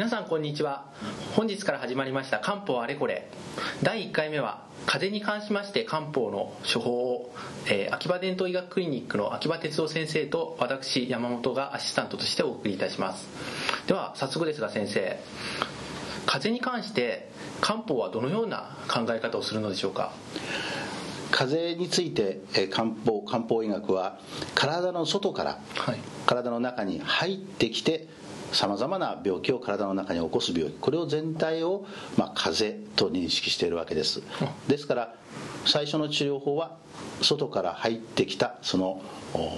皆さんこんにちは。本日から始まりました漢方あれこれ。第1回目は風邪に関しまして漢方の処方を、えー秋葉伝統医学クリニックの秋葉哲夫先生と私山本がアシスタントとしてお送りいたします。では早速ですが先生風邪に関して漢方はどのような考え方をするのでしょうか？風邪についてえー漢方漢方医学は体の外からはい体の中に入ってきてさまざまな病気を体の中に起こす病気これを全体を、まあ、風邪と認識しているわけです。ですから最初の治療法は外から入ってきたその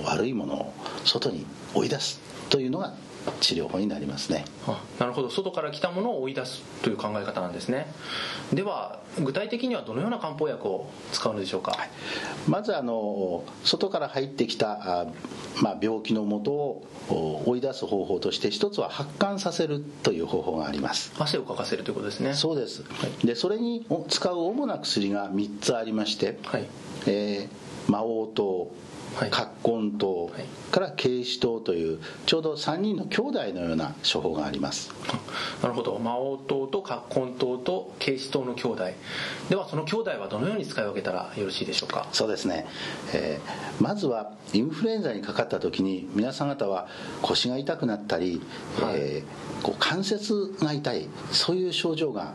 悪いものを外に追い出すというのが治療法になりますね。あなるほど。外から来たものを追い出すという考え方なんですね。では具体的にはどのような漢方薬を使うのでしょうか、まずあの外から入ってきたあ、まあ、病気のもとをお追い出す方法として一つは発汗させるという方法があります。汗をかかせるということですね。そうです、でそれにお使う主な薬が3つありまして、はい。えー魔王糖はい葛根糖、はいから慶子糖というちょうど3人の兄弟のような処方があります。なるほど。魔王糖と葛根糖と慶子糖の兄弟。ではその兄弟はどのように使い分けたらよろしいでしょうか？そうですね、えーまずはインフルエンザにかかった時に皆さん方は腰が痛くなったり、はい。えーこう関節が痛いそういう症状が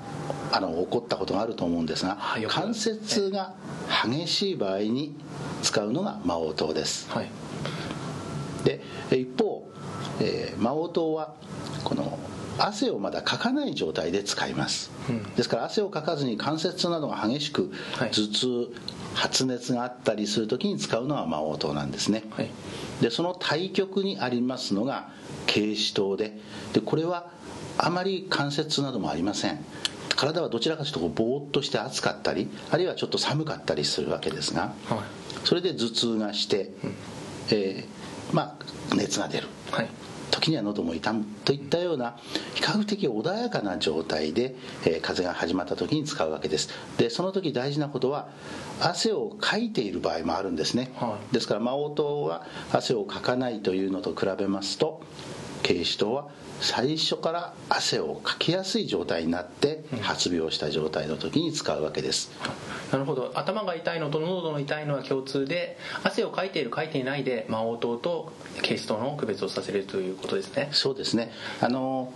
あの起こったことがあると思うんですが、はい関節が激しい場合に使うのが魔王糖です。はい。で一方、えー魔王糖はこの汗をまだかかない状態で使います、うん。ですから汗をかかずに関節痛などが激しくはい。頭痛、発熱があったりする時に使うのは魔王糖なんですね、はい。でその対極にありますのが軽視糖で。でこれはあまり関節痛などもありません。体はどちらかというとぼーっとして暑かったりあるいはちょっと寒かったりするわけですがはいそれで頭痛がして、えーまあ熱が出る。はい。時には喉も痛むといったような比較的穏やかな状態で、えー風邪が始まった時に使うわけです。でその時大事なことは汗をかいている場合もあるんですね、はい。ですから魔王糖は汗をかかないというのと比べますと軽視糖は最初から汗をかきやすい状態になって発病した状態の時に使うわけです。なるほど。頭が痛いのと喉の痛いのは共通で汗をかいているかいていないで魔王糖と慶子糖の区別をさせるということですね。そうですね。あの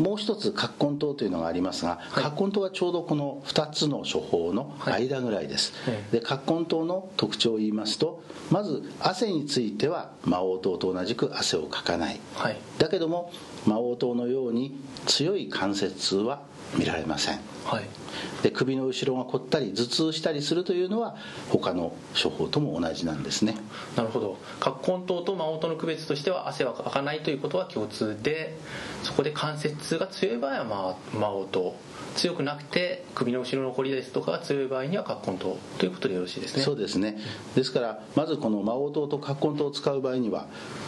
もう一つ葛根糖というのがありますが、はい。葛根糖はちょうどこの2つの処方の間ぐらいです、えで葛根糖の特徴を言いますとまず汗については魔王糖と同じく汗をかかない。はい。だけども魔王糖のように強い関節痛は見られません。はい。で首の後ろが凝ったり頭痛したりするというのは他の処方とも同じなんですね。なるほど。葛根糖と魔王糖の区別としては汗はかかないということは共通でそこで関節痛が強い場合は魔魔王糖強くなくて首の後ろのこりですとかが強い場合には葛根糖ということでよろしいですね。そうですね。ですからまずこの魔王糖と葛根糖を使う場合には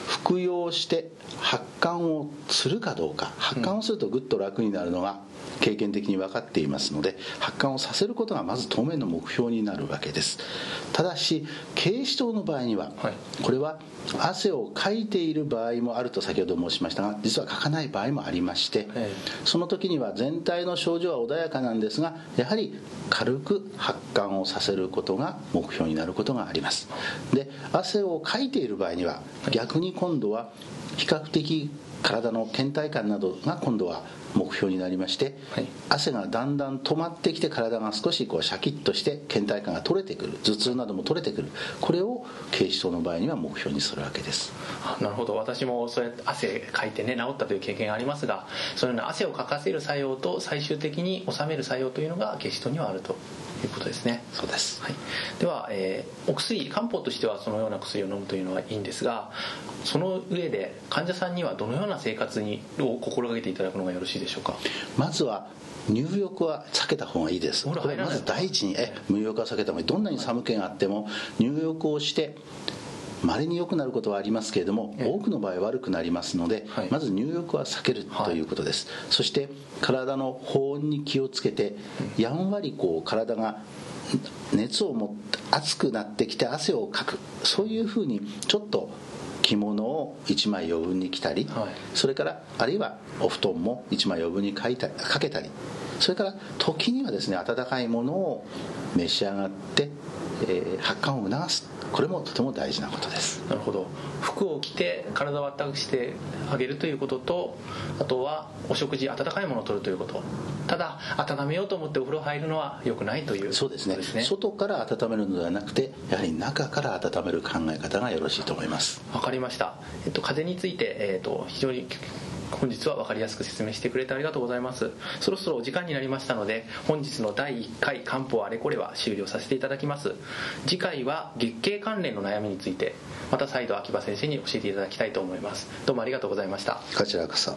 服用して発汗をするかどうか。発汗をするとぐっと楽になるのが経験的に分かっていますので発汗をさせることがまず当面の目標になるわけです。ただし軽視糖の場合にははい。これは汗をかいている場合もあると先ほど申しましたが実はかかない場合もありましてえその時には全体の症状は穏やかなんですがやはり軽く発汗をさせることが目標になることがあります。で汗をかいている場合には逆に今度は比較的体の倦怠感などが今度は目標になりまして、はい。汗がだんだん止まってきて体が少しこうシャキッとして倦怠感が取れてくる頭痛なども取れてくるこれを軽視糖の場合には目標にするわけです。あなるほど。私もそうやって汗かいてね治ったという経験がありますがそのような汗をかかせる作用と最終的に収める作用というのがゲシトにはあるということですね。そうです。はい、では、えーお薬漢方としてはそのような薬を飲むというのはいいんですがその上で患者さんにはどのような生活にを心がけていただくのがよろしいでしょうか？まずは入浴は避けた方がいいです。これまず第一にえ入浴は避けた方がいい。どんなに寒気があっても入浴をして稀に良くなることはありますけれどもええ。多くの場合悪くなりますので、はい。まず入浴は避けるはいということです、そして体の保温に気をつけてやんわりこう体が熱を持って熱くなってきて汗をかく。そういうふうにちょっと着物を1枚余分に着たり、はい。それからあるいはお布団も1枚余分にかいたかけたり。それから時にはですね温かいものを召し上がって、えー発汗を促す。これもとても大事なことです。なるほど。服を着て体を温かくしてあげるということとあとはお食事温かいものを取るということ。ただ温めようと思ってお風呂入るのは良くないというそうですね。こと外から温めるのではなくてやはり中から温める考え方がよろしいと思います。わかりました、えっと、風邪について、えっと、非常に本日は分かりやすく説明してくれてありがとうございます。そろそろお時間になりましたので本日の第1回漢方あれこれは終了させていただきます。次回は月経関連の悩みについてまた再度秋葉先生に教えていただきたいと思います。どうもありがとうございました。こちらこそ